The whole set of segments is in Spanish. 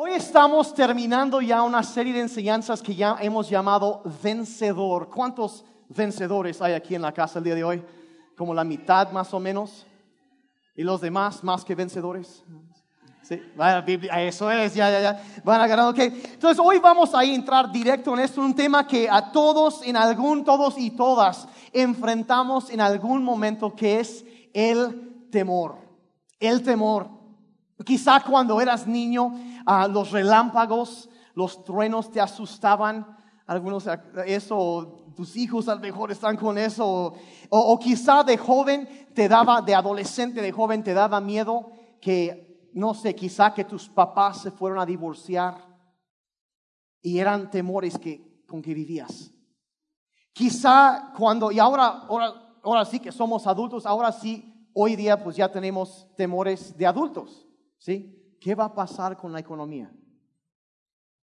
Hoy estamos terminando ya una serie de enseñanzas que ya hemos llamado vencedor. ¿Cuántos vencedores hay aquí en la casa el día de hoy? Como la mitad más o menos. ¿Y los demás más que vencedores? Sí, eso es, ya, ya, ya. Van agarrando, ok. Entonces hoy vamos a entrar directo en esto, un tema que a todos, en algún, todos y todas, enfrentamos en algún momento, que es el temor. El temor. Quizá cuando eras niño, ah, los relámpagos, los truenos te asustaban. Algunos eso, tus hijos a lo mejor están con eso. O, o, quizá de joven te daba, de adolescente, de joven te daba miedo que, no sé, quizá que tus papás se fueron a divorciar y eran temores que, con que vivías. Quizá cuando, y ahora, ahora, ahora sí que somos adultos, ahora sí, hoy día pues ya tenemos temores de adultos. ¿Sí? ¿Qué va a pasar con la economía?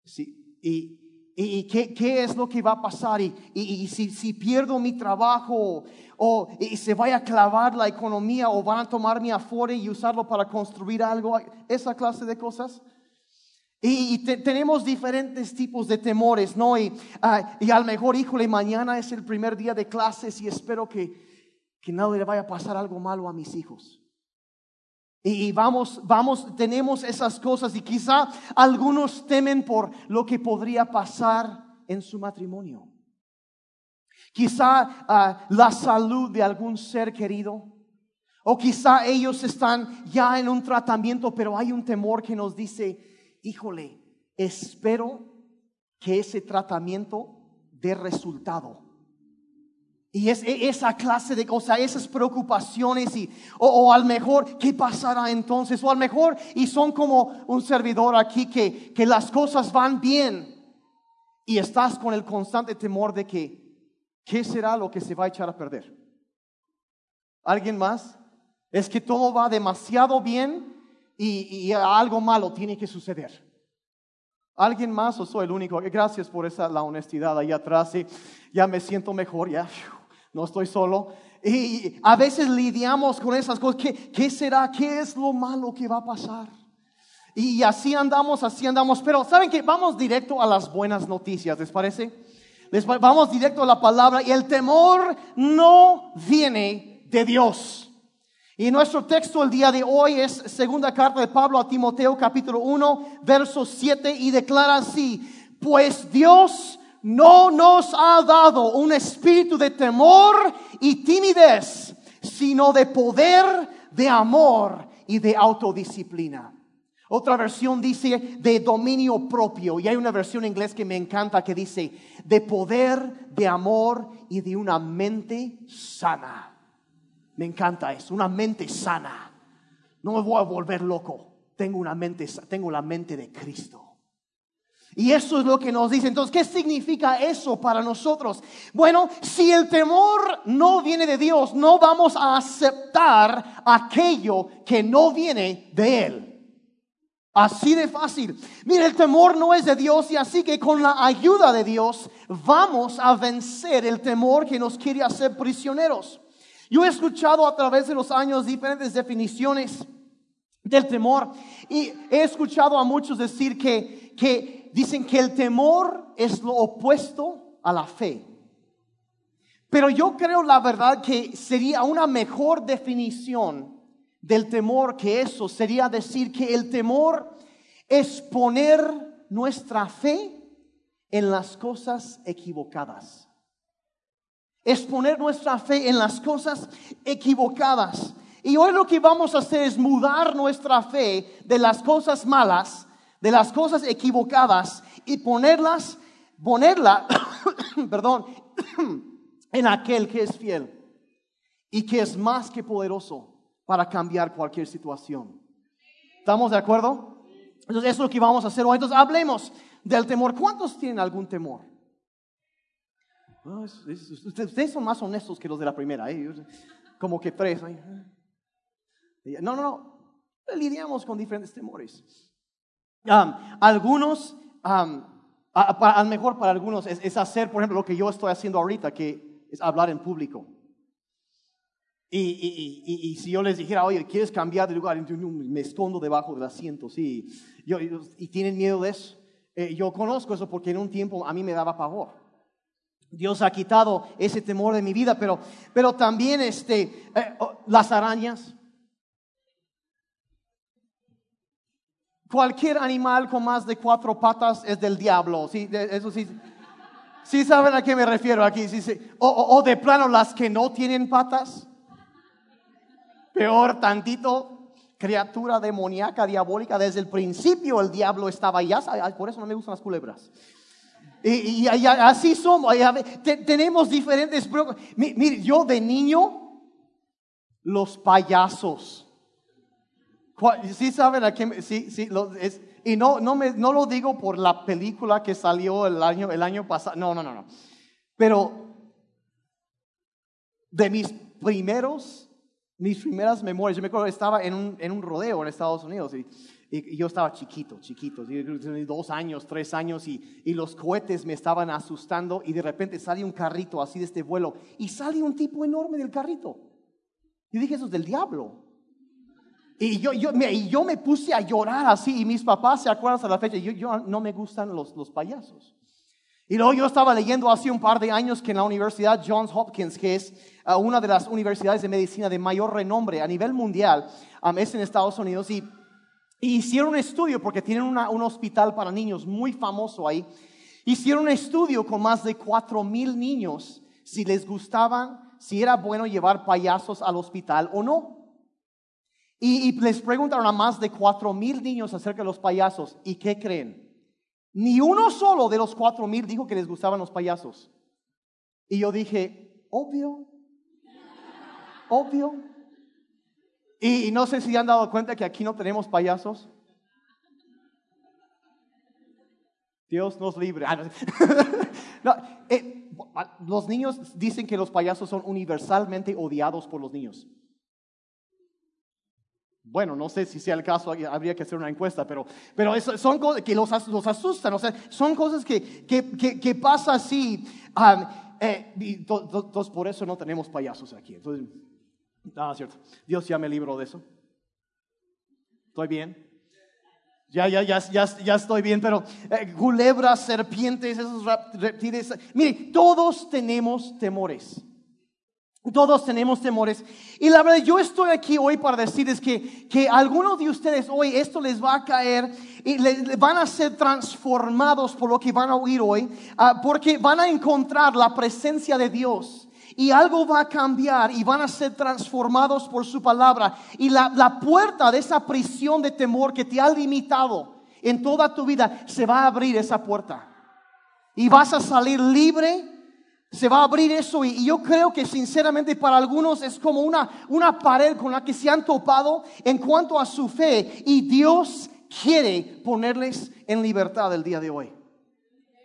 ¿Sí? ¿Y, qué, es lo que va a pasar? ¿Y, si, pierdo mi trabajo o se vaya a clavar la economía o van a tomar mi afore y usarlo para construir algo? Esa clase de cosas. Y, tenemos diferentes tipos de temores, ¿no? Y, uh, y a lo mejor, híjole, mañana es el primer día de clases y espero que, que no le vaya a pasar algo malo a mis hijos. Y vamos, vamos, tenemos esas cosas y quizá algunos temen por lo que podría pasar en su matrimonio. Quizá ah, la salud de algún ser querido. O quizá ellos están ya en un tratamiento, pero hay un temor que nos dice, híjole, espero que ese tratamiento dé resultado. Y es e, esa clase de cosas, esas preocupaciones y, o, al mejor, ¿qué pasará entonces? O al mejor, y son como un servidor aquí que, que las cosas van bien y estás con el constante temor de que, ¿qué será lo que se va a echar a perder? ¿Alguien más? Es que todo va demasiado bien y, y algo malo tiene que suceder. ¿Alguien más o soy el único? Gracias por esa, la honestidad ahí atrás. Y ya me siento mejor, ya no estoy solo. Y a veces lidiamos con esas cosas. ¿Qué, será? ¿Qué es lo malo que va a pasar? Y así andamos, así andamos. Pero ¿saben qué? Vamos directo a las buenas noticias, ¿les parece? Les, vamos directo a la palabra. Y el temor no viene de Dios. Y nuestro texto el día de hoy es segunda carta de Pablo a Timoteo capítulo 1, verso 7 y declara así, pues Dios no nos ha dado un espíritu de temor y timidez, sino de poder, de amor y de autodisciplina. Otra versión dice de dominio propio y hay una versión en inglés que me encanta que dice de poder, de amor y de una mente sana. Me encanta eso, una mente sana. No me voy a volver loco. Tengo una mente, tengo la mente de Cristo. Y eso es lo que nos dice. Entonces, ¿qué significa eso para nosotros? Bueno, si el temor no viene de Dios, no vamos a aceptar aquello que no viene de Él. Así de fácil. Mira, el temor no es de Dios y así que con la ayuda de Dios vamos a vencer el temor que nos quiere hacer prisioneros. Yo he escuchado a través de los años diferentes definiciones del temor y he escuchado a muchos decir que, que dicen que el temor es lo opuesto a la fe. Pero yo creo la verdad que sería una mejor definición del temor que eso sería decir que el temor es poner nuestra fe en las cosas equivocadas. Es poner nuestra fe en las cosas equivocadas. Y hoy lo que vamos a hacer es mudar nuestra fe de las cosas malas de las cosas equivocadas y ponerlas, ponerla, perdón, en aquel que es fiel y que es más que poderoso para cambiar cualquier situación. ¿Estamos de acuerdo? Entonces, eso es lo que vamos a hacer hoy. Entonces, hablemos del temor. ¿Cuántos tienen algún temor? ustedes son más honestos que los de la primera. ¿eh? Como que tres. No, no, no. Lidiamos con diferentes temores algunos, a, lo mejor para algunos es, hacer, por ejemplo, lo que yo estoy haciendo ahorita, que es hablar en público. Y, y, y, y, si yo les dijera, oye, ¿quieres cambiar de lugar? Me escondo debajo del asiento, sí. Yo, y tienen miedo de eso. Eh, yo conozco eso porque en un tiempo a mí me daba pavor. Dios ha quitado ese temor de mi vida, pero, pero también este, eh, oh, las arañas. Cualquier animal con más de cuatro patas es del diablo. ¿sí? Eso sí. ¿Sí saben a qué me refiero aquí? ¿Sí, sí. O, o de plano las que no tienen patas. Peor tantito, criatura demoníaca, diabólica. Desde el principio el diablo estaba allá. Por eso no me gustan las culebras. Y, así somos. tenemos diferentes. Mire, yo de niño, los payasos. ¿Sí saben a qué? Sí, sí. y no, no, me, no lo digo por la película que salió el año, el año pasado. No, no, no, no. Pero de mis primeros, mis primeras memorias, yo me acuerdo estaba en un, en un rodeo en Estados Unidos y y yo estaba chiquito, chiquito, dos años, tres años, y, y, los cohetes me estaban asustando, y de repente sale un carrito así de este vuelo, y sale un tipo enorme del carrito. Y dije, eso es del diablo. Y yo, yo, yo me puse a llorar así, y mis papás se acuerdan hasta la fecha, yo, yo no me gustan los, los payasos. Y luego yo estaba leyendo hace un par de años que en la Universidad Johns Hopkins, que es uh, una de las universidades de medicina de mayor renombre a nivel mundial, um, es en Estados Unidos, y hicieron un estudio, porque tienen un hospital para niños muy famoso ahí. Hicieron un estudio con más de cuatro mil niños si les gustaba, si era bueno llevar payasos al hospital o no. Y, les preguntaron a más de cuatro mil niños acerca de los payasos. ¿Y qué creen? Ni uno solo de los cuatro mil dijo que les gustaban los payasos. Y yo dije, obvio, obvio. Y, no sé si han dado cuenta que aquí no tenemos payasos. Dios nos libre. Ah, eh, los niños dicen que los payasos son universalmente odiados por los niños. Bueno, no sé si sea el caso, habría que hacer una encuesta, pero, pero son cosas que los, asustan, o sea, son cosas que, que, que, pasa así. Eh, entonces, por eso no tenemos payasos aquí. Ah, cierto. Dios ya me libró de eso. ¿Estoy bien? Ya, ya, ya, ya, ya estoy bien, pero eh, culebras, serpientes, esos reptiles. Mire, todos tenemos temores. Todos tenemos temores. Y la verdad, yo estoy aquí hoy para decirles que, que algunos de ustedes hoy esto les va a caer y van a ser transformados por lo que van a oír hoy, ah, porque van a encontrar la presencia de Dios y algo va a cambiar y van a ser transformados por su palabra. Y la, puerta de esa prisión de temor que te ha limitado en toda tu vida, se va a abrir esa puerta. Y vas a salir libre, se va a abrir eso. Y, yo creo que sinceramente para algunos es como una, una pared con la que se han topado en cuanto a su fe. Y Dios quiere ponerles en libertad el día de hoy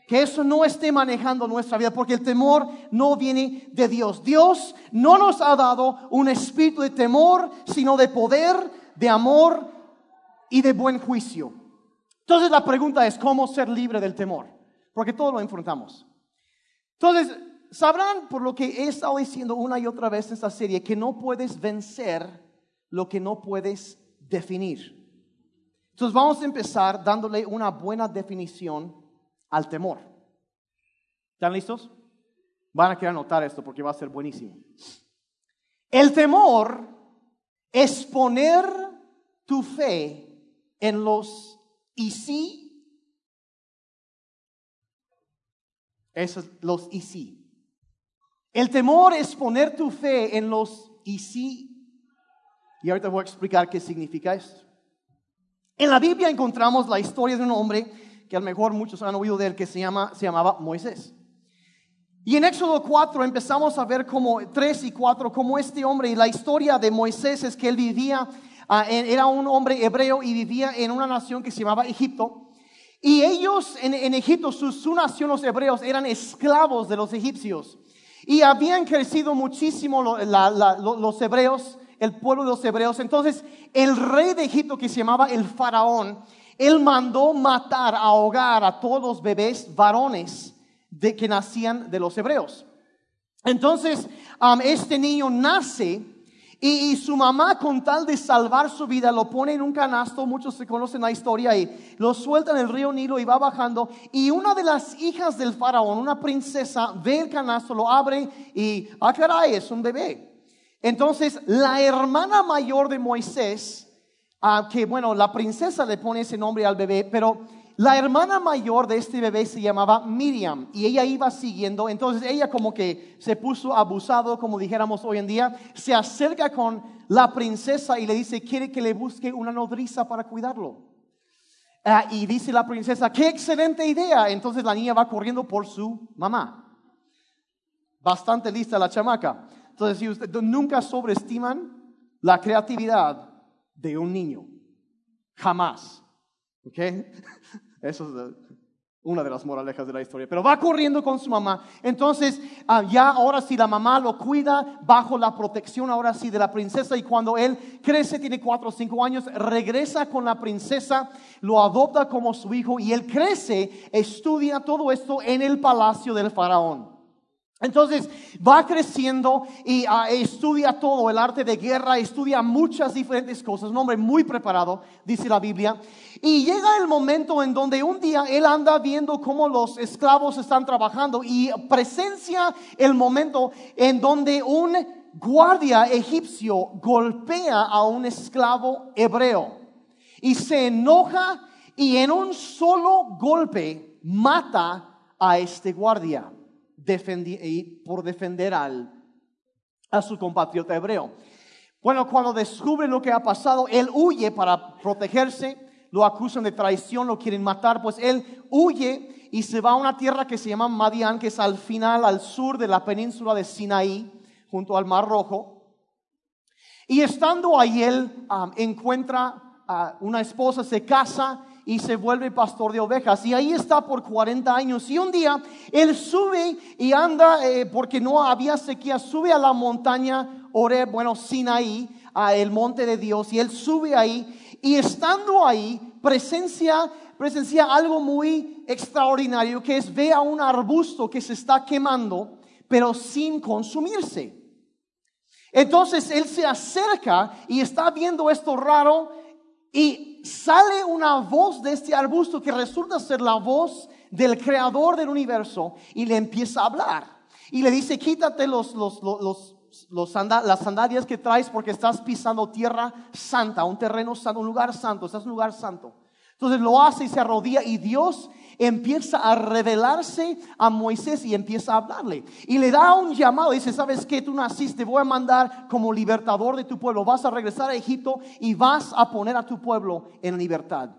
que eso no esté manejando nuestra vida, porque el temor no viene de Dios. Dios no nos ha dado un espíritu de temor, sino de poder, de amor y de buen juicio. Entonces la pregunta es, ¿cómo ser libre del temor? Porque todo lo enfrentamos. Entonces, sabrán por lo que he estado diciendo una y otra vez en esta serie, que no puedes vencer lo que no puedes definir. Entonces vamos a empezar dándole una buena definición al temor. ¿Están listos? Van a querer anotar esto porque va a ser buenísimo. El temor es poner tu fe en los y sí. Esos los y sí. El temor es poner tu fe en los y sí. Y ahorita voy a explicar qué significa esto. En la Biblia encontramos la historia de un hombre que a lo mejor muchos han oído de él, que se, llama, se llamaba Moisés. Y en Éxodo 4 empezamos a ver como 3 y 4, como este hombre, y la historia de Moisés es que él vivía, ah, era un hombre hebreo y vivía en una nación que se llamaba Egipto. Y ellos en, Egipto, su, su, nación, los hebreos, eran esclavos de los egipcios. Y habían crecido muchísimo los hebreos, el pueblo de los hebreos. Entonces, el rey de Egipto, que se llamaba el faraón, él mandó matar, ahogar a todos los bebés varones de que nacían de los hebreos. Entonces, este niño nace Y, y su mamá, con tal de salvar su vida, lo pone en un canasto, muchos se conocen la historia ahí, lo suelta en el río Nilo y va bajando. Y una de las hijas del faraón, una princesa, ve el canasto, lo abre y, ah, caray, es un bebé. Entonces, la hermana mayor de Moisés, ah, que bueno, la princesa le pone ese nombre al bebé, pero la hermana mayor de este bebé se llamaba Miriam y ella iba siguiendo, entonces ella como que se puso abusado, como dijéramos hoy en día, se acerca con la princesa y le dice, quiere que le busque una nodriza para cuidarlo. Ah, y dice la princesa, qué excelente idea. Entonces la niña va corriendo por su mamá. Bastante lista la chamaca. Entonces, si nunca sobreestiman la creatividad de un niño. Jamás. ¿Ok? Eso es una de las moralejas de la historia. Pero va corriendo con su mamá. Entonces, ah, ya ahora sí la mamá lo cuida bajo la protección ahora sí de la princesa. Y cuando él crece, tiene cuatro o cinco años, regresa con la princesa, lo adopta como su hijo y él crece, estudia todo esto en el palacio del faraón. Entonces va creciendo y ah, estudia todo, el arte de guerra, estudia muchas diferentes cosas, un hombre muy preparado, dice la Biblia. Y llega el momento en donde un día él anda viendo cómo los esclavos están trabajando y presencia el momento en donde un guardia egipcio golpea a un esclavo hebreo y se enoja y en un solo golpe mata a este guardia por defender al, a su compatriota hebreo. Bueno, cuando descubre lo que ha pasado, él huye para protegerse, lo acusan de traición, lo quieren matar, pues él huye y se va a una tierra que se llama Madián, que es al final, al sur de la península de Sinaí, junto al Mar Rojo. Y estando ahí, él um, encuentra a una esposa, se casa y se vuelve pastor de ovejas. Y ahí está por 40 años. Y un día él sube y anda, eh, porque no había sequía, sube a la montaña Oreb, bueno, Sinaí, a el monte de Dios. Y él sube ahí y estando ahí, presencia, presencia algo muy extraordinario, que es ve a un arbusto que se está quemando, pero sin consumirse. Entonces él se acerca y está viendo esto raro y sale una voz de este arbusto que resulta ser la voz del creador del universo y le empieza a hablar. Y le dice, quítate los, los, los, las sandalias que traes porque estás pisando tierra santa, un terreno santo, un lugar santo, estás en un lugar santo. Entonces lo hace y se arrodilla y Dios empieza a revelarse a Moisés y empieza a hablarle. Y le da un llamado, dice, ¿sabes qué? Tú naciste, voy a mandar como libertador de tu pueblo, vas a regresar a Egipto y vas a poner a tu pueblo en libertad.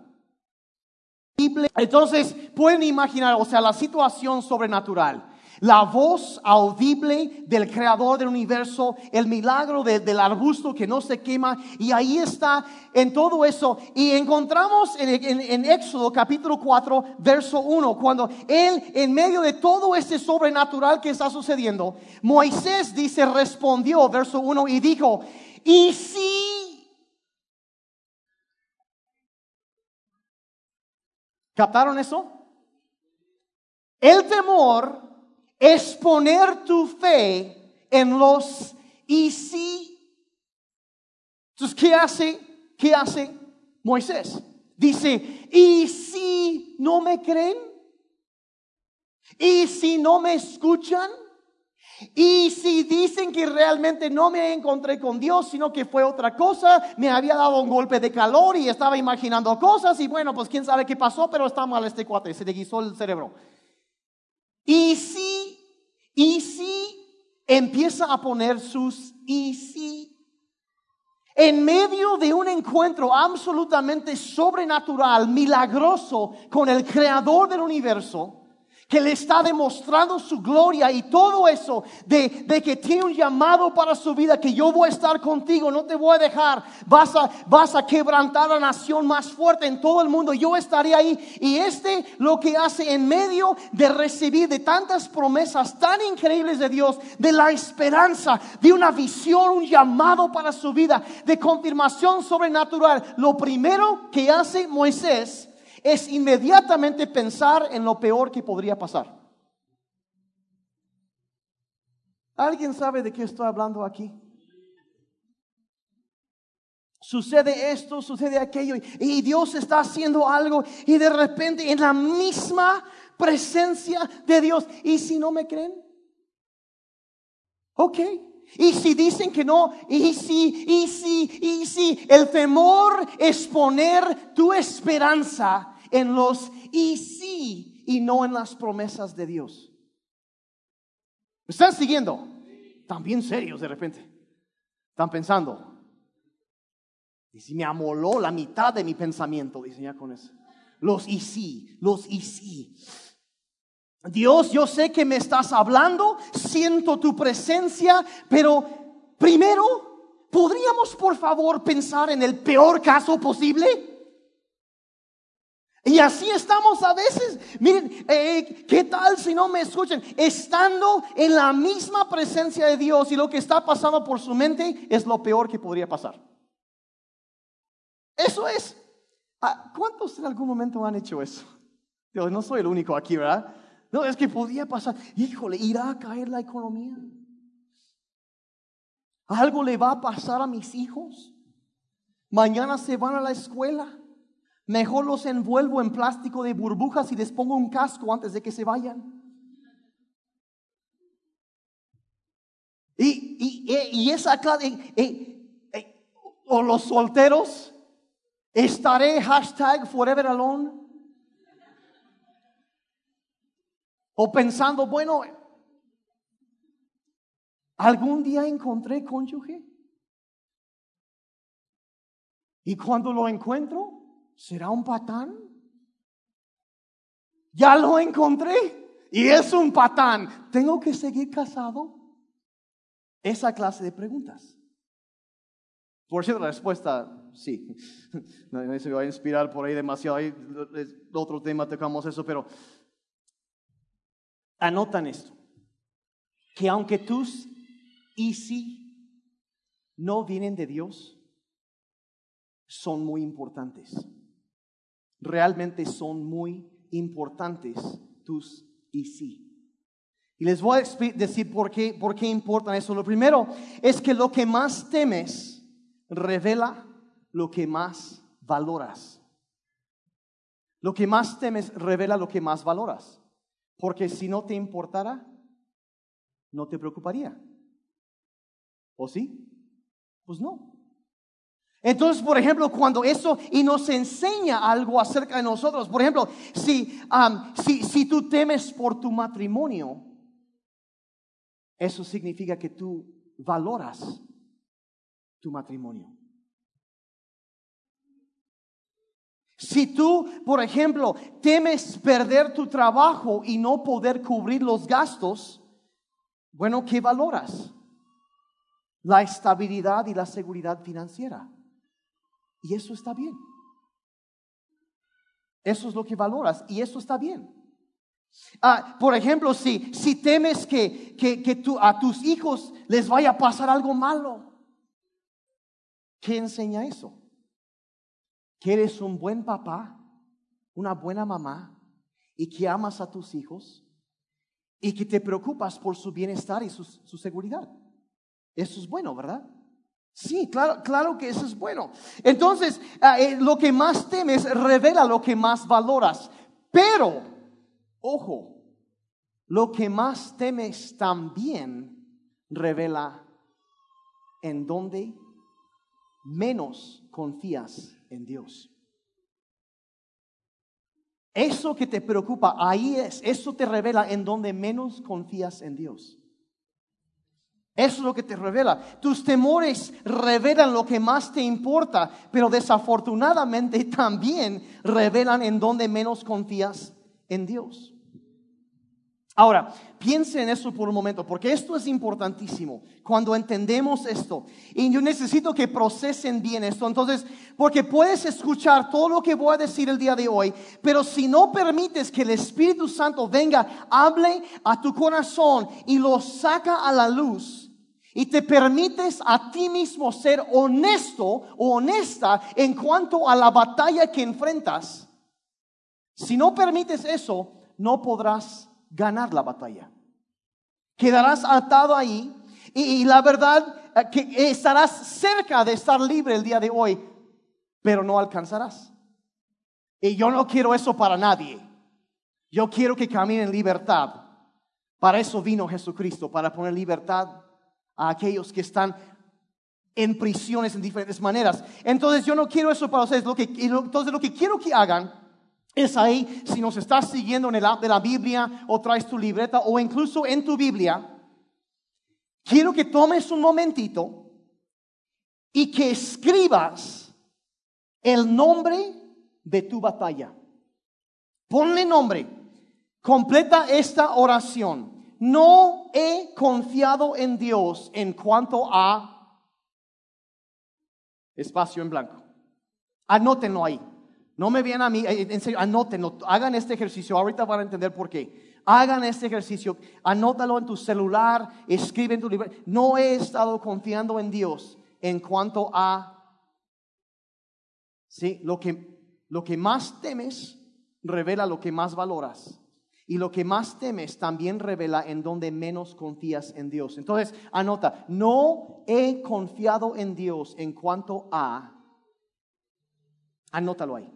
Entonces pueden imaginar, o sea, la situación sobrenatural la voz audible del creador del universo, el milagro del arbusto que no se quema. Y ahí está en todo eso. Y encontramos en, en, Éxodo capítulo 4, verso 1, cuando él en medio de todo este sobrenatural que está sucediendo, Moisés dice, respondió, verso 1, y dijo, ¿y si... ¿Captaron eso? El temor es poner tu fe en los y si. Entonces, ¿qué hace? ¿Qué hace Moisés? Dice, ¿y si no me creen? ¿Y si no me escuchan? Y si dicen que realmente no me encontré con Dios, sino que fue otra cosa, me había dado un golpe de calor y estaba imaginando cosas y bueno, pues quién sabe qué pasó, pero está mal este cuate, se le guisó el cerebro. Y si, y si empieza a poner sus y si. En medio de un encuentro absolutamente sobrenatural, milagroso con el creador del universo, que le está demostrando su gloria y todo eso de, de, que tiene un llamado para su vida, que yo voy a estar contigo, no te voy a dejar, vas a, vas a quebrantar la nación más fuerte en todo el mundo, yo estaré ahí. Y este lo que hace en medio de recibir de tantas promesas tan increíbles de Dios, de la esperanza, de una visión, un llamado para su vida, de confirmación sobrenatural, lo primero que hace Moisés es inmediatamente pensar en lo peor que podría pasar. ¿Alguien sabe de qué estoy hablando aquí? sucede esto, sucede aquello, y Dios está haciendo algo, y de repente en la misma presencia de Dios, ¿y si no me creen? Ok. Y si dicen que no, y si, y si, y si, el temor es poner tu esperanza en los y si y no en las promesas de Dios. ¿Me están siguiendo? Están bien serios de repente. Están pensando. Y si me amoló la mitad de mi pensamiento, dice ya con eso. Los y si, los y si. Dios, yo sé que me estás hablando, siento tu presencia, pero primero, ¿podríamos por favor pensar en el peor caso posible? Y así estamos a veces. Miren, eh, ¿qué tal si no me escuchan? Estando en la misma presencia de Dios y lo que está pasando por su mente es lo peor que podría pasar. Eso es. Ah, ¿Cuántos en algún momento han hecho eso? Yo no soy el único aquí, ¿verdad? No, es que podía pasar. Híjole, irá a caer la economía. ¿Algo le va a pasar a mis hijos? Mañana se van a la escuela. Mejor los envuelvo en plástico de burbujas y les pongo un casco antes de que se vayan. Y, y, y esa clase, o los solteros, estaré hashtag forever alone. O pensando, bueno, algún día encontré cónyuge. Y cuando lo encuentro, ¿será un patán? Ya lo encontré y es un patán. ¿Tengo que seguir casado? Esa clase de preguntas. Por cierto, la respuesta, sí. No se va a inspirar por ahí demasiado. Otro tema tocamos eso, pero anotan esto. Que aunque tus y si no vienen de Dios, son muy importantes realmente son muy importantes tus y sí. Y les voy a decir por qué, por qué importan eso. Lo primero es que lo que más temes revela lo que más valoras. Lo que más temes revela lo que más valoras. Porque si no te importara, no te preocuparía. ¿O sí? Pues no. Entonces, por ejemplo, cuando eso y nos enseña algo acerca de nosotros, por ejemplo, si, si, si tú temes por tu matrimonio, eso significa que tú valoras tu matrimonio. Si tú, por ejemplo, temes perder tu trabajo y no poder cubrir los gastos, bueno, ¿qué valoras? La estabilidad y la seguridad financiera. Y eso está bien. Eso es lo que valoras y eso está bien. Ah, por ejemplo, si, si temes que, que, a tus hijos les vaya a pasar algo malo, ¿qué enseña eso? Que eres un buen papá, una buena mamá y que amas a tus hijos y que te preocupas por su bienestar y su, su seguridad. Eso es bueno, ¿verdad? Sí, claro, claro que eso es bueno. Entonces, ah, eh, lo que más temes revela lo que más valoras. Pero, ojo, lo que más temes también revela en donde menos confías en Dios. Eso que te preocupa, ahí es, eso te revela en donde menos confías en Dios. Eso es lo que te revela. Tus temores revelan lo que más te importa, pero desafortunadamente también revelan en donde menos confías en Dios. Ahora, piense en eso por un momento, porque esto es importantísimo. Cuando entendemos esto, y yo necesito que procesen bien esto, entonces, porque puedes escuchar todo lo que voy a decir el día de hoy, pero si no permites que el Espíritu Santo venga, hable a tu corazón y lo saca a la luz, y te permites a ti mismo ser honesto o honesta en cuanto a la batalla que enfrentas, si no permites eso, no podrás ganar la batalla. Quedarás atado ahí Y, la verdad eh, que estarás cerca de estar libre el día de hoy, pero no alcanzarás. Y yo no quiero eso para nadie. Yo quiero que camine en libertad. Para eso vino Jesucristo, para poner libertad a aquellos que están en prisiones en diferentes maneras. Entonces yo no quiero eso para ustedes. Lo que, entonces lo que quiero que hagan es ahí, si nos estás siguiendo en el app de la Biblia o traes tu libreta o incluso en tu Biblia, quiero que tomes un momentito y que escribas el nombre de tu batalla. Ponle nombre. Completa esta oración. No he confiado en Dios en cuanto a espacio en blanco. Anótenlo ahí. No me vienen a mí, eh, en serio, anótenlo. Hagan este ejercicio. Ahorita van a entender por qué. Hagan este ejercicio. Anótalo en tu celular. Escribe en tu libro. No he estado confiando en Dios en cuanto a ¿sí? lo, que, lo que más temes revela lo que más valoras. Y lo que más temes también revela en donde menos confías en Dios. Entonces, anota, no he confiado en Dios en cuanto a... Anótalo ahí.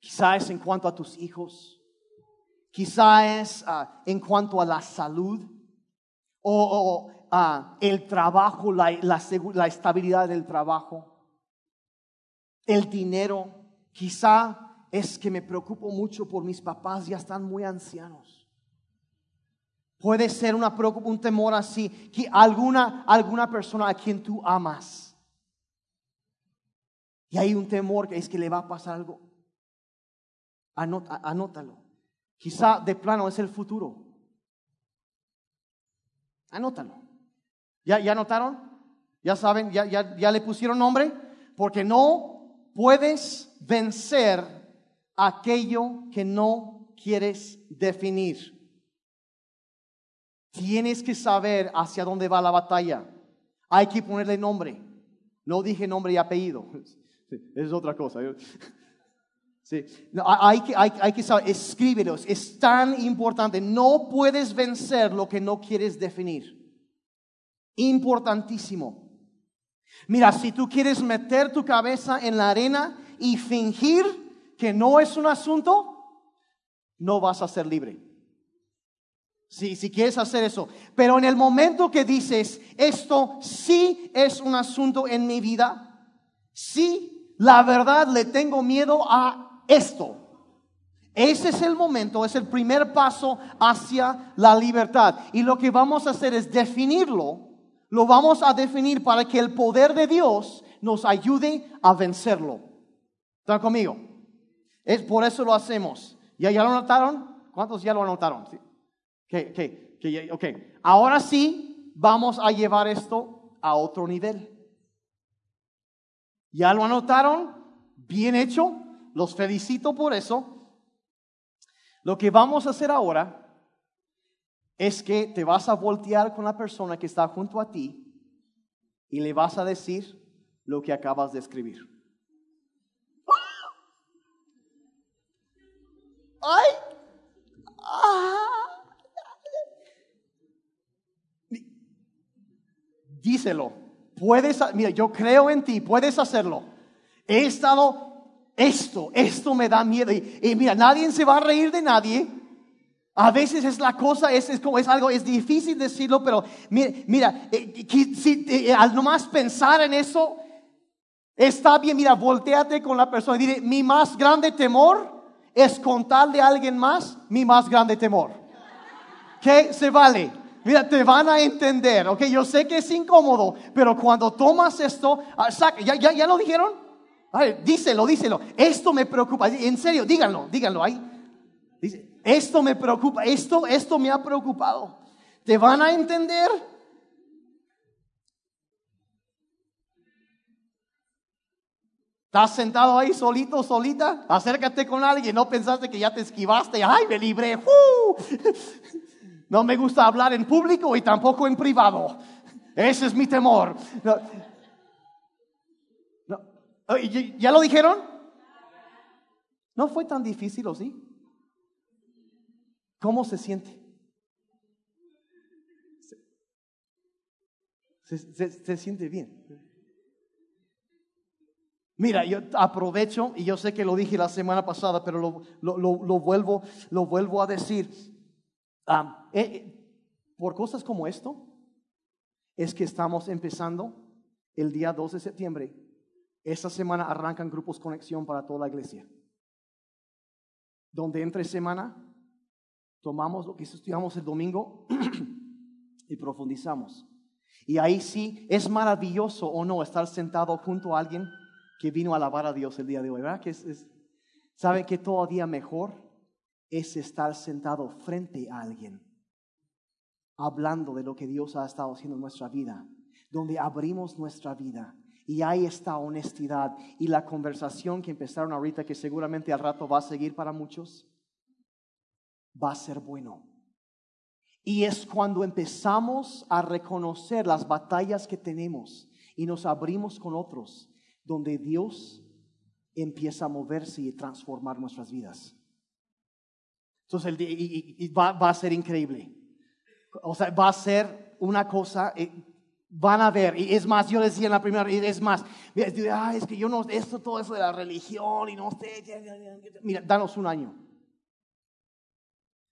Quizá es en cuanto a tus hijos. Quizá es ah, en cuanto a la salud. O, el trabajo, la, la estabilidad del trabajo, el dinero. Quizá es que me preocupo mucho por mis papás, ya están muy ancianos. Puede ser una un temor así, que alguna, alguna persona a quien tú amas. Y hay un temor que es que le va a pasar algo. anótalo. Quizá de plano es el futuro. Anótalo. ¿Ya, ya notaron? ¿Ya saben? ¿Ya, ya, ya le pusieron nombre? Porque no puedes vencer aquello que no quieres definir. Tienes que saber hacia dónde va la batalla. Hay que ponerle nombre. No dije nombre y apellido. es otra cosa. Sí. hay, que, hay, hay, que saber, escríbelos. Es tan importante. No puedes vencer lo que no quieres definir. Importantísimo. Mira, si tú quieres meter tu cabeza en la arena y fingir que no es un asunto, no vas a ser libre. Si, si quieres hacer eso. Pero en el momento que dices, esto sí es un asunto en mi vida, sí, la verdad le tengo miedo a esto. Ese es el momento, es el primer paso hacia la libertad. Y lo que vamos a hacer es definirlo lo vamos a definir para que el poder de Dios nos ayude a vencerlo. ¿Están conmigo? Es por eso lo hacemos. ¿Ya, ya lo notaron? ¿Cuántos ya lo anotaron? ¿Sí? Okay, ok, ahora sí vamos a llevar esto a otro nivel. ¿Ya lo anotaron? Bien hecho. Los felicito por eso. Lo que vamos a hacer ahora es que te vas a voltear con la persona que está junto a ti y le vas a decir lo que acabas de escribir. ¡Ay! Díselo. Puedes, mira, yo creo en ti, puedes hacerlo. He estado, esto, esto me da miedo. y mira, nadie se va a reír de nadie. A veces es la cosa, es, es, como es algo, es difícil decirlo, pero mira, mira eh, si, eh, al nomás pensar en eso, está bien, mira, volteate con la persona y dile, mi más grande temor es contarle a alguien más mi más grande temor. ¿Qué? Se vale. Mira, te van a entender, ok, yo sé que es incómodo, pero cuando tomas esto, ah, ¿ya, ya, ya lo dijeron? díselo, díselo. Esto me preocupa, en serio, díganlo, díganlo ahí. Dice, esto me preocupa, esto, esto me ha preocupado. ¿Te van a entender? ¿Estás sentado ahí solito, solita? Acércate con alguien, no pensaste que ya te esquivaste, ay, me libré. No me gusta hablar en público y tampoco en privado. Ese es mi temor. ¿Ya lo dijeron? ¿No fue tan difícil o sí? ¿Cómo se siente? Se, siente bien. Mira, yo aprovecho, y yo sé que lo dije la semana pasada, pero lo, lo, vuelvo, lo vuelvo a decir. Ah, eh, eh, por cosas como esto, es que estamos empezando el día 2 de septiembre. Esta semana arrancan grupos conexión para toda la iglesia. Donde entre semana tomamos lo que estudiamos el domingo y profundizamos. Y ahí sí es maravilloso o no estar sentado junto a alguien que vino a alabar a Dios el día de hoy, ¿verdad? Que es, ¿Saben que todavía mejor es estar sentado frente a alguien, hablando de lo que Dios ha estado haciendo en nuestra vida, donde abrimos nuestra vida y hay esta honestidad y la conversación que empezaron ahorita, que seguramente al rato va a seguir para muchos, va a ser bueno. Y es cuando empezamos a reconocer las batallas que tenemos y nos abrimos con otros, donde Dios empieza a moverse y transformar nuestras vidas. Entonces, y, va, a ser increíble. O sea, va a ser una cosa, eh, van a ver, y es más, yo decía en la primera, es más, es que yo no, esto, todo eso de la religión y no sé, mira, danos un año.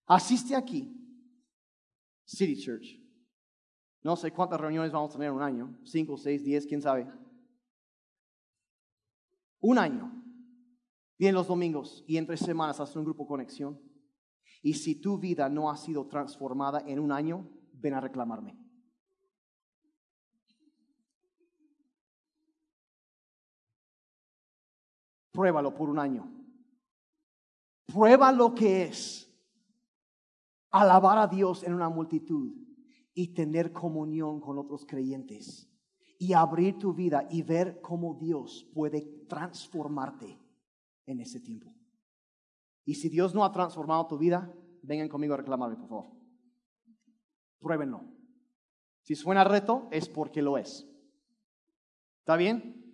Asiste aquí, City Church. No sé cuántas reuniones vamos a tener en un año, cinco, seis, diez, quién sabe. Un año. Vienen los domingos y entre semanas haces un grupo conexión. Y si tu vida no ha sido transformada en un año, ven a reclamarme. Pruébalo por un año. Prueba lo que es alabar a Dios en una multitud y tener comunión con otros creyentes y abrir tu vida y ver cómo Dios puede transformarte en ese tiempo. Y si Dios no ha transformado tu vida, vengan conmigo a reclamarme, por favor. Pruébenlo. Si suena reto, es porque lo es. ¿Está bien?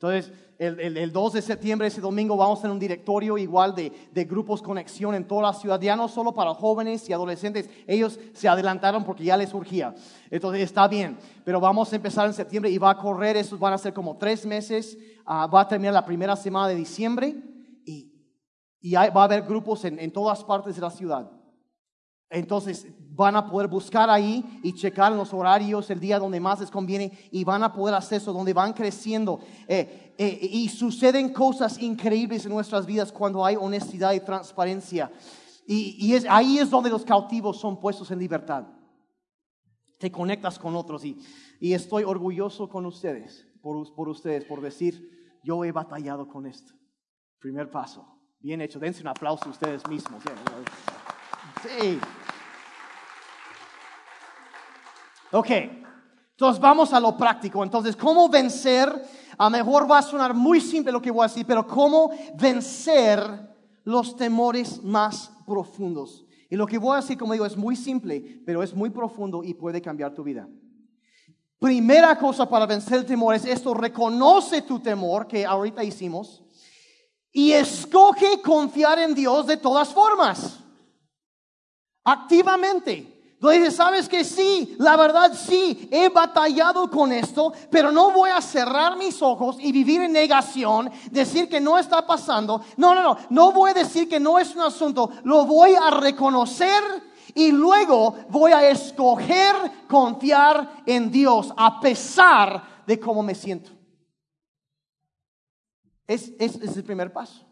Entonces, el, 2 de septiembre, ese domingo, vamos a tener un directorio igual de, de, grupos conexión en toda la ciudad, ya no solo para jóvenes y adolescentes, ellos se adelantaron porque ya les surgía. Entonces, está bien, pero vamos a empezar en septiembre y va a correr, esos van a ser como tres meses, ah, va a terminar la primera semana de diciembre y, y va a haber grupos en, en todas partes de la ciudad. Entonces van a poder buscar ahí y checar los horarios, el día donde más les conviene y van a poder hacer eso, donde van creciendo. Eh, eh, y suceden cosas increíbles en nuestras vidas cuando hay honestidad y transparencia. Y, ahí es donde los cautivos son puestos en libertad. Te conectas con otros y, estoy orgulloso con ustedes, por, por ustedes, por decir, yo he batallado con esto. Primer paso. Bien hecho. Dense un aplauso ustedes mismos. Sí. Ok, entonces vamos a lo práctico. Entonces, ¿cómo vencer? A mejor va a sonar muy simple lo que voy a decir, pero ¿cómo vencer los temores más profundos? Y lo que voy a decir, como digo, es muy simple, pero es muy profundo y puede cambiar tu vida. Primera cosa para vencer el temor es esto, reconoce tu temor, que ahorita hicimos, y escoge confiar en Dios de todas formas activamente. Entonces, ¿sabes que sí? La verdad sí, he batallado con esto, pero no voy a cerrar mis ojos y vivir en negación, decir que no está pasando. No, no, no, no voy a decir que no es un asunto, lo voy a reconocer y luego voy a escoger confiar en Dios a pesar de cómo me siento. Es, es, es el primer paso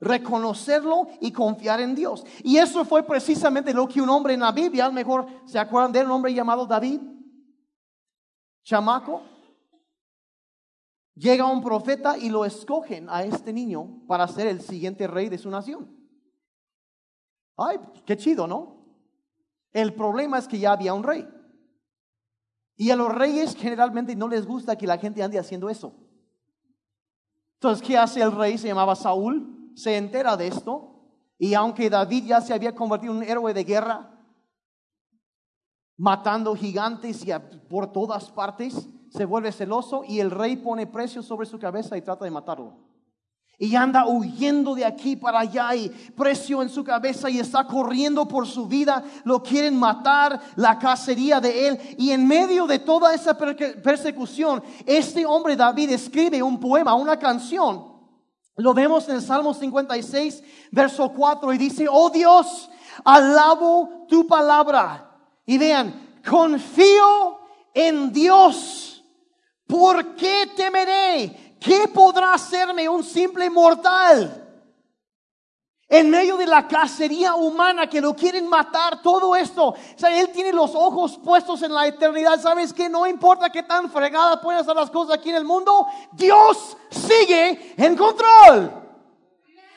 reconocerlo y confiar en Dios. Y eso fue precisamente lo que un hombre en la Biblia, a lo mejor se acuerdan de un hombre llamado David, chamaco, llega un profeta y lo escogen a este niño para ser el siguiente rey de su nación. Ay, qué chido, ¿no? El problema es que ya había un rey. Y a los reyes generalmente no les gusta que la gente ande haciendo eso. Entonces, ¿qué hace el rey? Se llamaba Saúl se entera de esto y aunque David ya se había convertido en un héroe de guerra, matando gigantes y por todas partes, se vuelve celoso y el rey pone precio sobre su cabeza y trata de matarlo. y anda huyendo de aquí para allá y precio en su cabeza y está corriendo por su vida, lo quieren matar, la cacería de él. Y en medio de toda esa persecución, este hombre David escribe un poema, una canción. Lo vemos en el Salmo 56, verso 4, y dice, oh Dios, alabo tu palabra. Y vean, confío en Dios. ¿Por qué temeré? ¿qué podrá hacerme un simple mortal? En medio de la cacería humana que lo quieren matar, todo esto. O sea, él tiene los ojos puestos en la eternidad. ¿Sabes que No importa qué tan fregadas pueden ser las cosas aquí en el mundo, Dios sigue en control.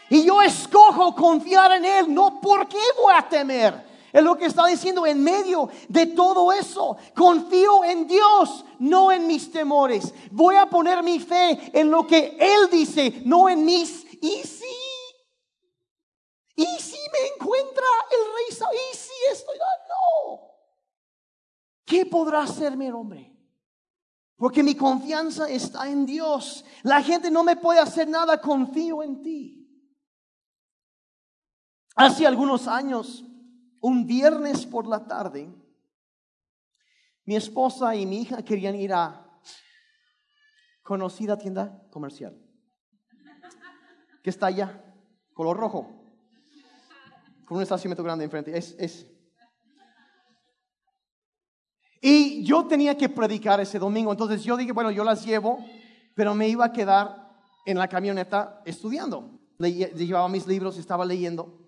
Y yo escojo confiar en Él. No, ¿por qué voy a temer? Es lo que está diciendo en medio de todo eso. Confío en Dios, no en mis temores. Voy a poner mi fe en lo que Él dice, no en mis. ¿Y si? ¿Y si me encuentra el rey Saúl? ¿Y si estoy? No. ¿Qué podrá hacerme el hombre? Porque mi confianza está en Dios. La gente no me puede hacer nada, confío en ti. Hace algunos años un viernes por la tarde, mi esposa y mi hija querían ir a conocida tienda comercial, que está allá, color rojo, un estacionamiento grande enfrente. Es, es. Y yo tenía que predicar ese domingo, entonces yo dije, bueno, yo las llevo, pero me iba a quedar en la camioneta estudiando. Le, llevaba mis libros, estaba leyendo.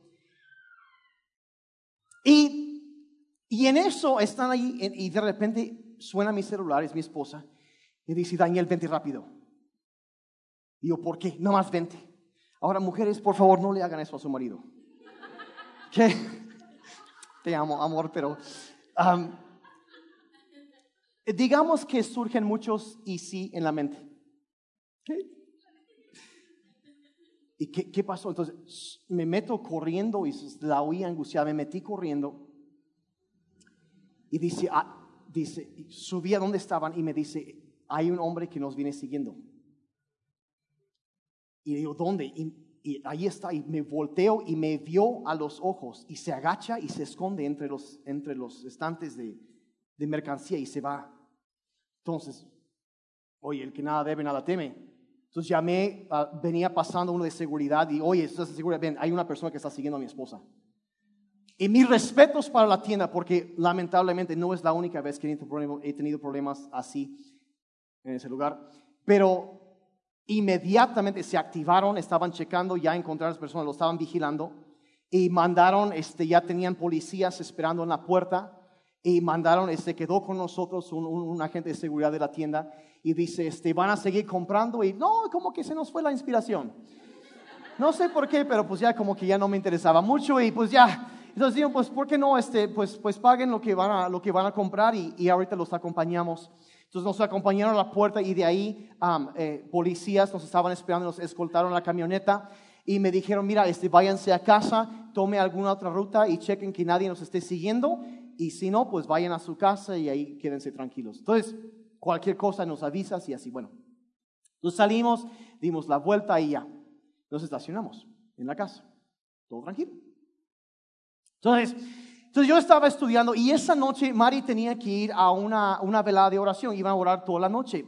Y, y en eso están ahí y de repente suena mi celular, es mi esposa, y dice, Daniel, vente rápido. Y yo, ¿por qué? No más vente. Ahora, mujeres, por favor, no le hagan eso a su marido. ¿Qué? Te amo, amor, pero... digamos que surgen muchos y sí en la mente. ¿Qué? ¿Y qué, pasó? Entonces me meto corriendo y la oí angustiada, me metí corriendo y dice, ah, dice, subí a donde estaban y me dice, hay un hombre que nos viene siguiendo. Y digo, ¿dónde? Y, ahí está, y me volteo y me vio a los ojos y se agacha y se esconde entre los, entre los estantes de, de mercancía y se va. Entonces, oye, el que nada debe, nada teme. Entonces llamé, ah, venía pasando uno de seguridad y, oye, ¿estás seguro? Ven, hay una persona que está siguiendo a mi esposa. Y mis respetos para la tienda, porque lamentablemente no es la única vez que he tenido problemas así en ese lugar. Pero inmediatamente se activaron, estaban checando, ya encontraron a las personas, lo estaban vigilando y mandaron, este, ya tenían policías esperando en la puerta y mandaron, este, quedó con nosotros un, un agente de seguridad de la tienda y dice, este, van a seguir comprando y no, como que se nos fue la inspiración. No sé por qué, pero pues ya como que ya no me interesaba mucho y pues ya. Entonces digo, pues ¿por qué no? Este, pues, pues paguen lo que van a, lo que van a comprar y, y ahorita los acompañamos. Entonces nos acompañaron a la puerta y de ahí eh, policías nos estaban esperando, nos escoltaron la camioneta y me dijeron, mira, este, váyanse a casa, tome alguna otra ruta y chequen que nadie nos esté siguiendo y si no, pues vayan a su casa y ahí quédense tranquilos. Entonces, Cualquier cosa nos avisas y así, bueno. Entonces salimos, dimos la vuelta y ya. Nos estacionamos en la casa. Todo tranquilo. Entonces, entonces yo estaba estudiando y esa noche Mari tenía que ir a una, una velada de oración. Iba a orar toda la noche.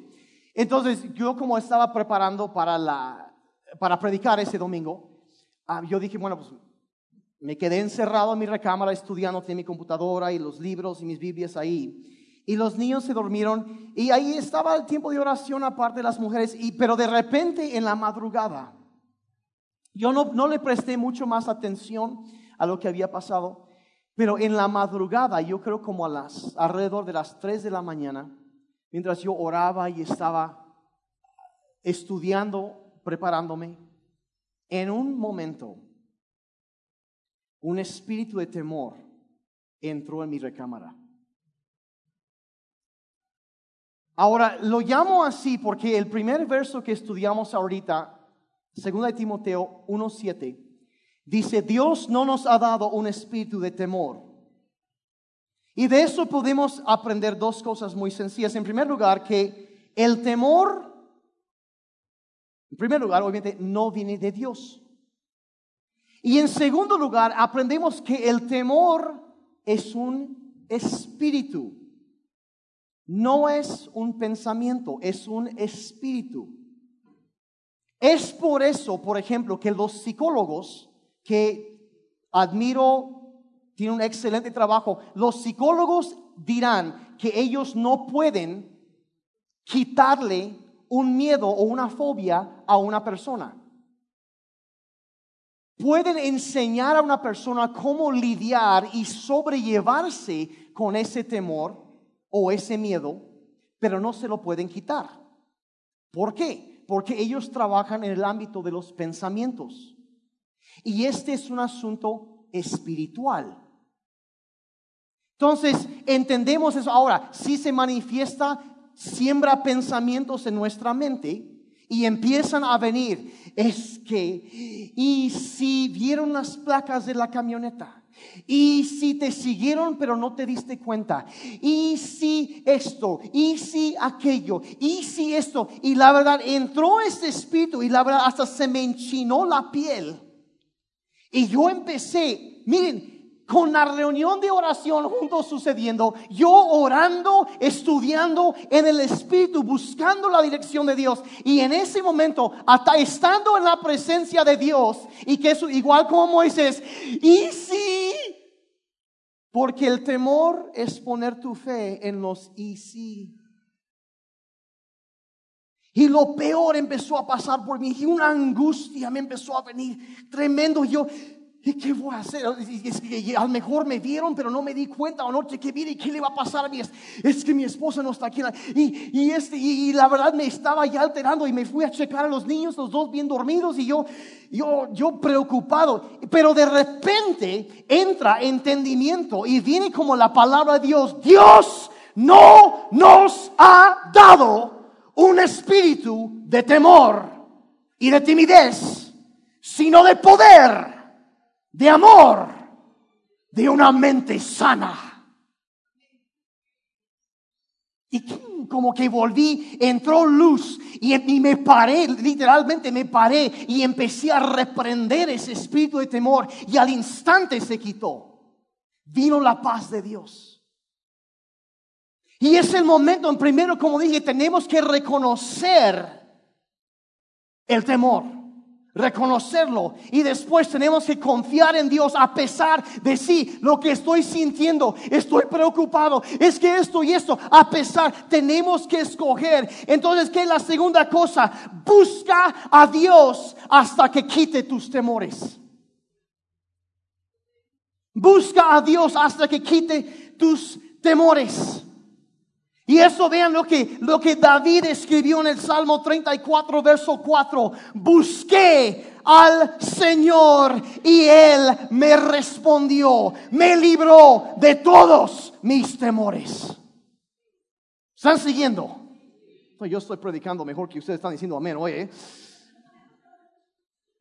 Entonces yo como estaba preparando para, la, para predicar ese domingo, ah, yo dije, bueno, pues me quedé encerrado en mi recámara estudiando, en mi computadora y los libros y mis Biblias ahí y los niños se durmieron y ahí estaba el tiempo de oración aparte de las mujeres, y, pero de repente en la madrugada, yo no, no le presté mucho más atención a lo que había pasado, pero en la madrugada, yo creo como a las, alrededor de las 3 de la mañana, mientras yo oraba y estaba estudiando, preparándome, en un momento, un espíritu de temor entró en mi recámara. Ahora, lo llamo así porque el primer verso que estudiamos ahorita, 2 Timoteo 1.7, dice, Dios no nos ha dado un espíritu de temor. Y de eso podemos aprender dos cosas muy sencillas. En primer lugar, que el temor En primer lugar, obviamente, no viene de Dios. Y en segundo lugar, aprendemos que el temor es un espíritu. No es un pensamiento, es un espíritu. Es por eso, por ejemplo, que los psicólogos que admiro, tienen un excelente trabajo, los psicólogos dirán que ellos no pueden quitarle un miedo o una fobia a una persona. Pueden enseñar a una persona cómo lidiar y sobrellevarse con ese temor o ese miedo, pero no se lo pueden quitar. ¿Por qué? Porque ellos trabajan en el ámbito de los pensamientos. Y este es un asunto espiritual. Entonces, entendemos eso. Ahora, si se manifiesta, siembra pensamientos en nuestra mente y empiezan a venir. Es que, y si vieron las placas de la camioneta, y si te siguieron pero no te diste cuenta, y si esto, y si aquello, y si esto, y la verdad entró este espíritu y la verdad hasta se me enchinó la piel. Y yo empecé, miren, con la reunión de oración juntos sucediendo, yo orando, estudiando en el Espíritu, buscando la dirección de Dios. Y en ese momento, hasta estando en la presencia de Dios, y que es igual como Moisés, y sí, porque el temor es poner tu fe en los y sí. Y lo peor empezó a pasar por mí. Y una angustia me empezó a venir tremendo. Yo, ¿Y qué voy a hacer? a lo mejor me vieron, pero no me di cuenta. O noche que viene, ¿y qué le va a pasar a mí? Es, que mi esposa no está aquí. Y, y este, y, la verdad me estaba ya alterando y me fui a checar a los niños, los dos bien dormidos, y yo, yo, yo preocupado. Pero de repente entra entendimiento y viene como la palabra de Dios. Dios no nos ha dado un espíritu de temor y de timidez, sino de poder de amor, de una mente sana. Y como que volví, entró luz y, me paré, literalmente me paré y empecé a reprender ese espíritu de temor y al instante se quitó. Vino la paz de Dios. Y es el momento, en primero, como dije, tenemos que reconocer el temor reconocerlo y después tenemos que confiar en Dios a pesar de sí, lo que estoy sintiendo, estoy preocupado, es que esto y esto, a pesar, tenemos que escoger. Entonces, ¿qué es la segunda cosa? Busca a Dios hasta que quite tus temores. Busca a Dios hasta que quite tus temores. Y eso vean lo que, lo que David escribió en el Salmo 34, verso 4. Busqué al Señor y Él me respondió, me libró de todos mis temores. ¿Están siguiendo? Yo estoy predicando mejor que ustedes están diciendo amén, oye.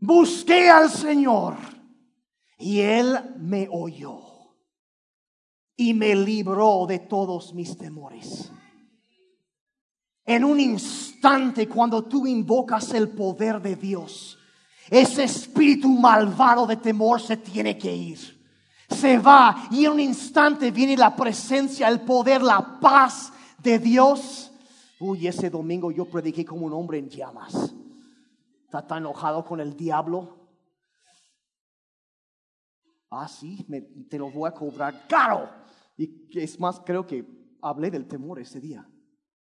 Busqué al Señor y Él me oyó y me libró de todos mis temores. En un instante, cuando tú invocas el poder de Dios, ese espíritu malvado de temor se tiene que ir. Se va y en un instante viene la presencia, el poder, la paz de Dios. Uy, ese domingo yo prediqué como un hombre en llamas. Está tan enojado con el diablo. Ah, sí, te lo voy a cobrar caro. Y es más, creo que hablé del temor ese día.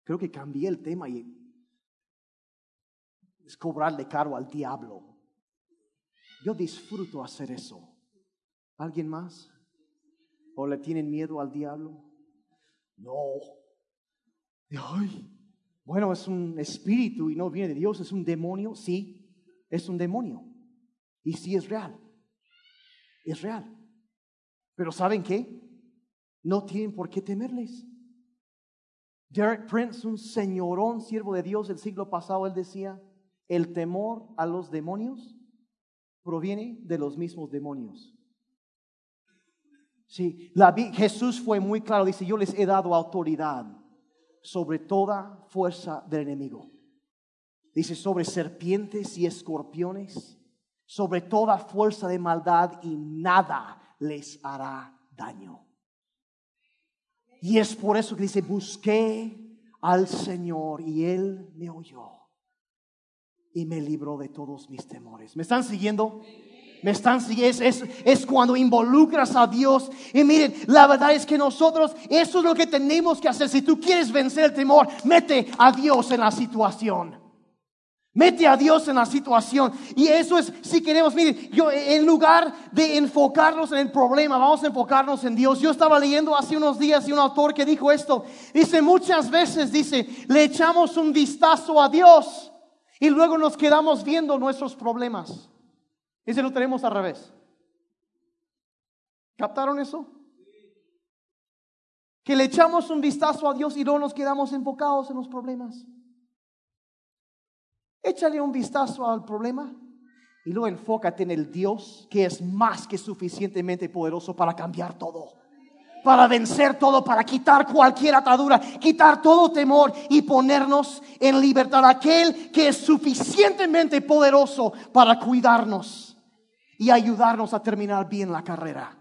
Creo que cambié el tema y es cobrarle caro al diablo. Yo disfruto hacer eso. ¿Alguien más? ¿O le tienen miedo al diablo? No. Ay, bueno, es un espíritu y no viene de Dios, es un demonio. Sí, es un demonio. Y sí es real. Es real. Pero ¿saben qué? No tienen por qué temerles. Derek Prince, un señorón siervo de Dios del siglo pasado, él decía, el temor a los demonios proviene de los mismos demonios. Sí, la, Jesús fue muy claro, dice, yo les he dado autoridad sobre toda fuerza del enemigo. Dice sobre serpientes y escorpiones, sobre toda fuerza de maldad y nada les hará daño. Y es por eso que dice, busqué al Señor y Él me oyó y me libró de todos mis temores. ¿Me están siguiendo? Me están siguiendo. Es, es, cuando involucras a Dios. Y miren, la verdad es que nosotros, eso es lo que tenemos que hacer. Si tú quieres vencer el temor, mete a Dios en la situación. Mete a Dios en la situación. Y eso es, si queremos, miren, yo en lugar de enfocarnos en el problema, vamos a enfocarnos en Dios. Yo estaba leyendo hace unos días y un autor que dijo esto. Dice, muchas veces, dice, le echamos un vistazo a Dios y luego nos quedamos viendo nuestros problemas. Ese lo tenemos al revés. ¿Captaron eso? Que le echamos un vistazo a Dios y luego nos quedamos enfocados en los problemas. Échale un vistazo al problema y luego enfócate en el Dios que es más que suficientemente poderoso para cambiar todo, para vencer todo, para quitar cualquier atadura, quitar todo temor y ponernos en libertad. Aquel que es suficientemente poderoso para cuidarnos y ayudarnos a terminar bien la carrera.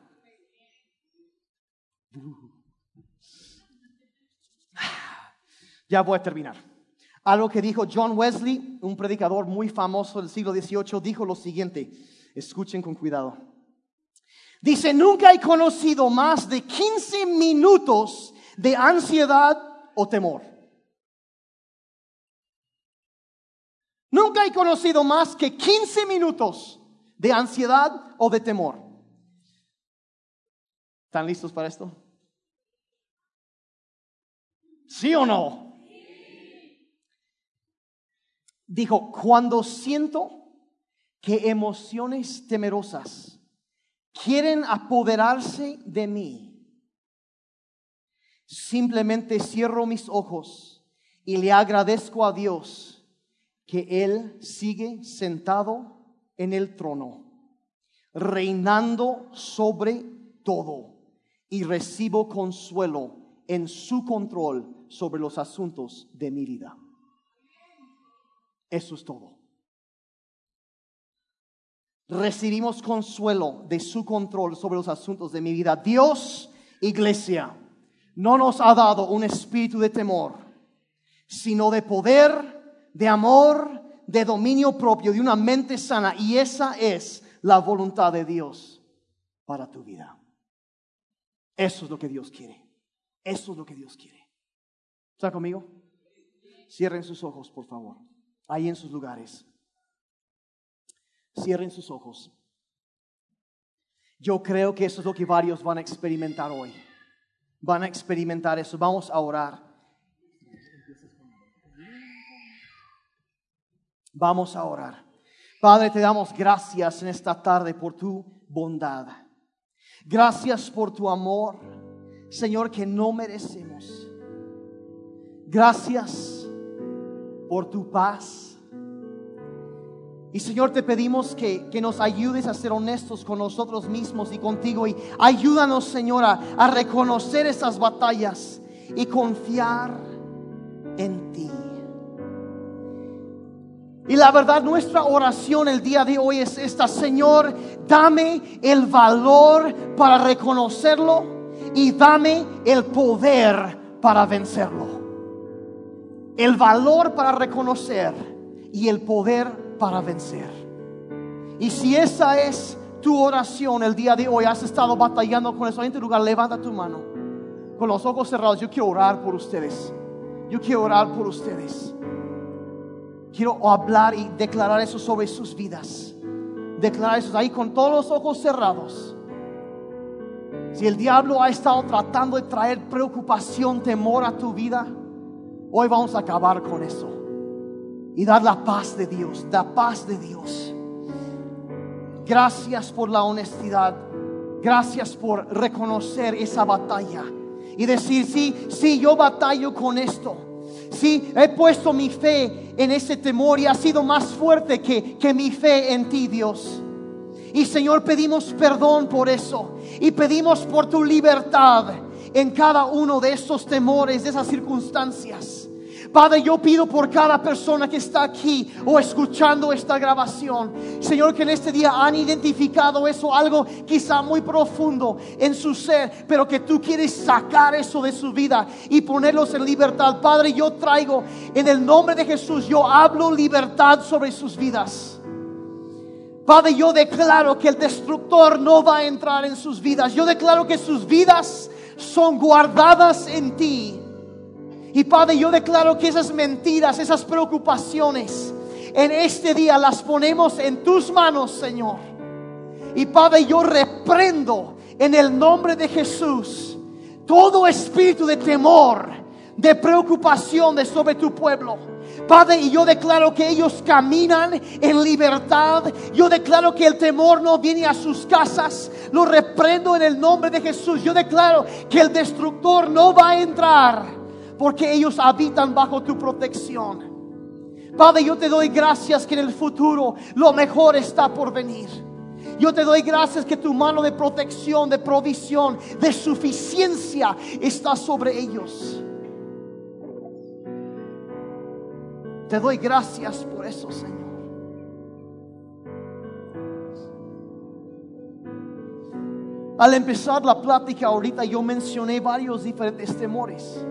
Ya voy a terminar. Algo que dijo John Wesley, un predicador muy famoso del siglo XVIII, dijo lo siguiente. Escuchen con cuidado. Dice, nunca he conocido más de 15 minutos de ansiedad o temor. Nunca he conocido más que 15 minutos de ansiedad o de temor. ¿Están listos para esto? ¿Sí o no? Dijo, cuando siento que emociones temerosas quieren apoderarse de mí, simplemente cierro mis ojos y le agradezco a Dios que Él sigue sentado en el trono, reinando sobre todo y recibo consuelo en su control sobre los asuntos de mi vida. Eso es todo. Recibimos consuelo de su control sobre los asuntos de mi vida. Dios, iglesia, no nos ha dado un espíritu de temor, sino de poder, de amor, de dominio propio, de una mente sana. Y esa es la voluntad de Dios para tu vida. Eso es lo que Dios quiere. Eso es lo que Dios quiere. ¿Está conmigo? Cierren sus ojos, por favor ahí en sus lugares. Cierren sus ojos. Yo creo que eso es lo que varios van a experimentar hoy. Van a experimentar eso. Vamos a orar. Vamos a orar. Padre, te damos gracias en esta tarde por tu bondad. Gracias por tu amor, Señor, que no merecemos. Gracias por tu paz. Y Señor, te pedimos que, nos ayudes a ser honestos con nosotros mismos y contigo. Y ayúdanos, Señora, a reconocer esas batallas y confiar en ti. Y la verdad, nuestra oración el día de hoy es esta, Señor, dame el valor para reconocerlo y dame el poder para vencerlo el valor para reconocer y el poder para vencer. Y si esa es tu oración el día de hoy, has estado batallando con eso en tu lugar, levanta tu mano. Con los ojos cerrados, yo quiero orar por ustedes. Yo quiero orar por ustedes. Quiero hablar y declarar eso sobre sus vidas. Declarar eso ahí con todos los ojos cerrados. Si el diablo ha estado tratando de traer preocupación, temor a tu vida, Hoy vamos a acabar con eso y dar la paz de Dios, la paz de Dios. Gracias por la honestidad. Gracias por reconocer esa batalla y decir, sí, sí, yo batallo con esto. Sí, he puesto mi fe en ese temor y ha sido más fuerte que, que mi fe en ti, Dios. Y Señor, pedimos perdón por eso. Y pedimos por tu libertad en cada uno de esos temores, de esas circunstancias. Padre, yo pido por cada persona que está aquí o escuchando esta grabación, Señor, que en este día han identificado eso, algo quizá muy profundo en su ser, pero que tú quieres sacar eso de su vida y ponerlos en libertad. Padre, yo traigo en el nombre de Jesús, yo hablo libertad sobre sus vidas. Padre, yo declaro que el destructor no va a entrar en sus vidas. Yo declaro que sus vidas son guardadas en ti. Y Padre, yo declaro que esas mentiras, esas preocupaciones, en este día las ponemos en tus manos, Señor. Y Padre, yo reprendo en el nombre de Jesús todo espíritu de temor, de preocupación de sobre tu pueblo. Padre, y yo declaro que ellos caminan en libertad. Yo declaro que el temor no viene a sus casas. Lo reprendo en el nombre de Jesús. Yo declaro que el destructor no va a entrar porque ellos habitan bajo tu protección. Padre, yo te doy gracias que en el futuro lo mejor está por venir. Yo te doy gracias que tu mano de protección, de provisión, de suficiencia está sobre ellos. Te doy gracias por eso, Señor. Al empezar la plática ahorita yo mencioné varios diferentes temores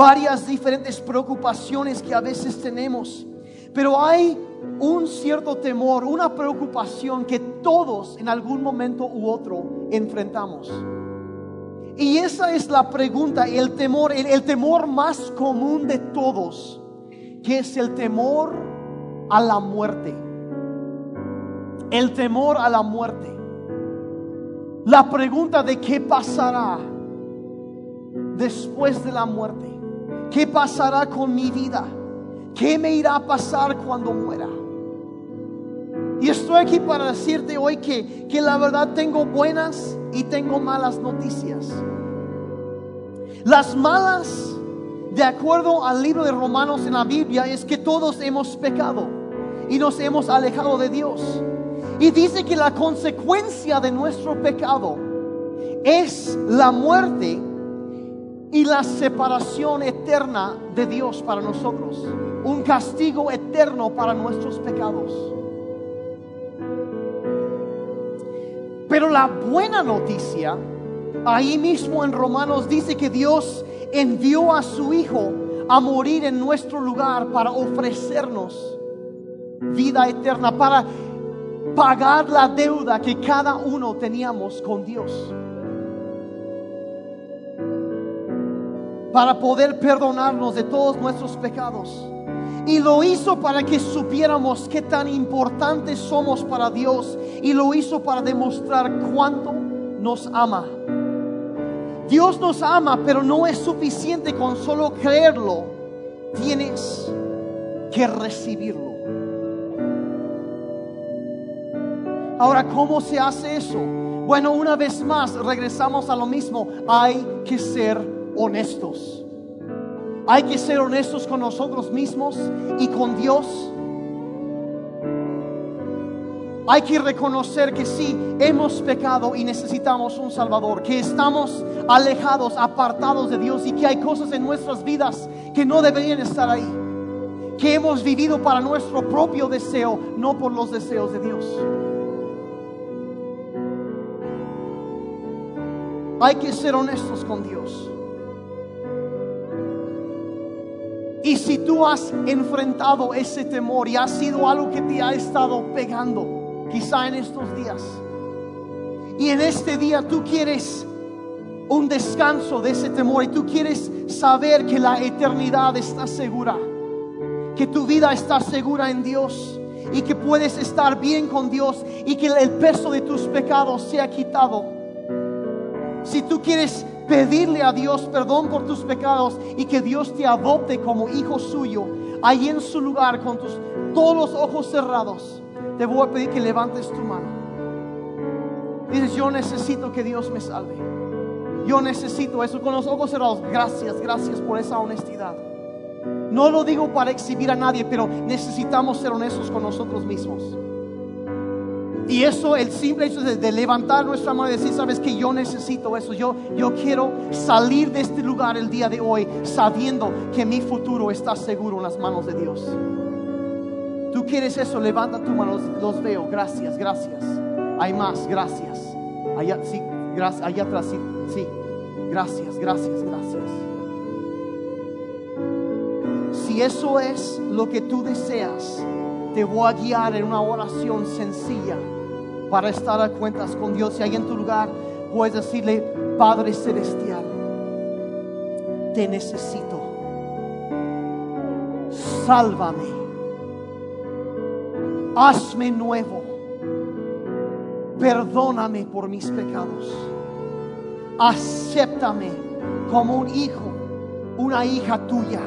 varias diferentes preocupaciones que a veces tenemos. Pero hay un cierto temor, una preocupación que todos en algún momento u otro enfrentamos. Y esa es la pregunta, el temor, el, temor más común de todos, que es el temor a la muerte. El temor a la muerte. La pregunta de qué pasará después de la muerte. ¿Qué pasará con mi vida? ¿Qué me irá a pasar cuando muera? Y estoy aquí para decirte hoy que, que la verdad tengo buenas y tengo malas noticias. Las malas, de acuerdo al libro de Romanos en la Biblia, es que todos hemos pecado y nos hemos alejado de Dios. Y dice que la consecuencia de nuestro pecado es la muerte y la separación eterna de Dios para nosotros. Un castigo eterno para nuestros pecados. Pero la buena noticia, ahí mismo en Romanos dice que Dios envió a su Hijo a morir en nuestro lugar para ofrecernos vida eterna, para pagar la deuda que cada uno teníamos con Dios. Para poder perdonarnos de todos nuestros pecados. Y lo hizo para que supiéramos qué tan importantes somos para Dios. Y lo hizo para demostrar cuánto nos ama. Dios nos ama, pero no es suficiente con solo creerlo. Tienes que recibirlo. Ahora, ¿cómo se hace eso? Bueno, una vez más, regresamos a lo mismo. Hay que ser honestos. Hay que ser honestos con nosotros mismos y con Dios. Hay que reconocer que sí, hemos pecado y necesitamos un Salvador, que estamos alejados, apartados de Dios y que hay cosas en nuestras vidas que no deberían estar ahí, que hemos vivido para nuestro propio deseo, no por los deseos de Dios. Hay que ser honestos con Dios. Y si tú has enfrentado ese temor y ha sido algo que te ha estado pegando, quizá en estos días, y en este día tú quieres un descanso de ese temor y tú quieres saber que la eternidad está segura, que tu vida está segura en Dios y que puedes estar bien con Dios y que el peso de tus pecados sea quitado. Si tú quieres pedirle a Dios perdón por tus pecados y que Dios te adopte como hijo suyo, ahí en su lugar con tus todos los ojos cerrados, te voy a pedir que levantes tu mano. Dices, yo necesito que Dios me salve. Yo necesito eso con los ojos cerrados. Gracias, gracias por esa honestidad. No lo digo para exhibir a nadie, pero necesitamos ser honestos con nosotros mismos. Y eso, el simple hecho de, levantar nuestra mano y decir, sabes que yo necesito eso, yo, yo quiero salir de este lugar el día de hoy sabiendo que mi futuro está seguro en las manos de Dios. Tú quieres eso, levanta tu mano, los, los veo, gracias, gracias. Hay más, gracias. Allá, sí, gracias, allá atrás, sí, sí. Gracias, gracias, gracias. Si eso es lo que tú deseas, te voy a guiar en una oración sencilla para estar a cuentas con Dios. Si hay en tu lugar, puedes decirle, Padre Celestial, te necesito. Sálvame. Hazme nuevo. Perdóname por mis pecados. Acéptame como un hijo, una hija tuya.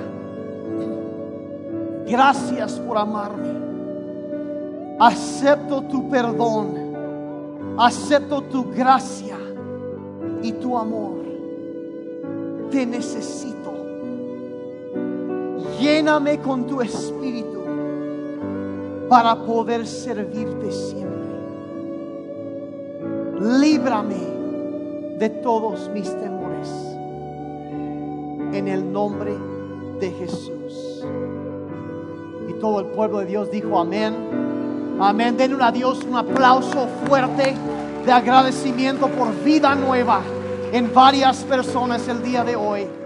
Gracias por amarme. Acepto tu perdón. Acepto tu gracia y tu amor. Te necesito. Lléname con tu espíritu para poder servirte siempre. Líbrame de todos mis temores. En el nombre de Jesús. Y todo el pueblo de Dios dijo amén. Amén. Denle a Dios un aplauso fuerte de agradecimiento por vida nueva en varias personas el día de hoy.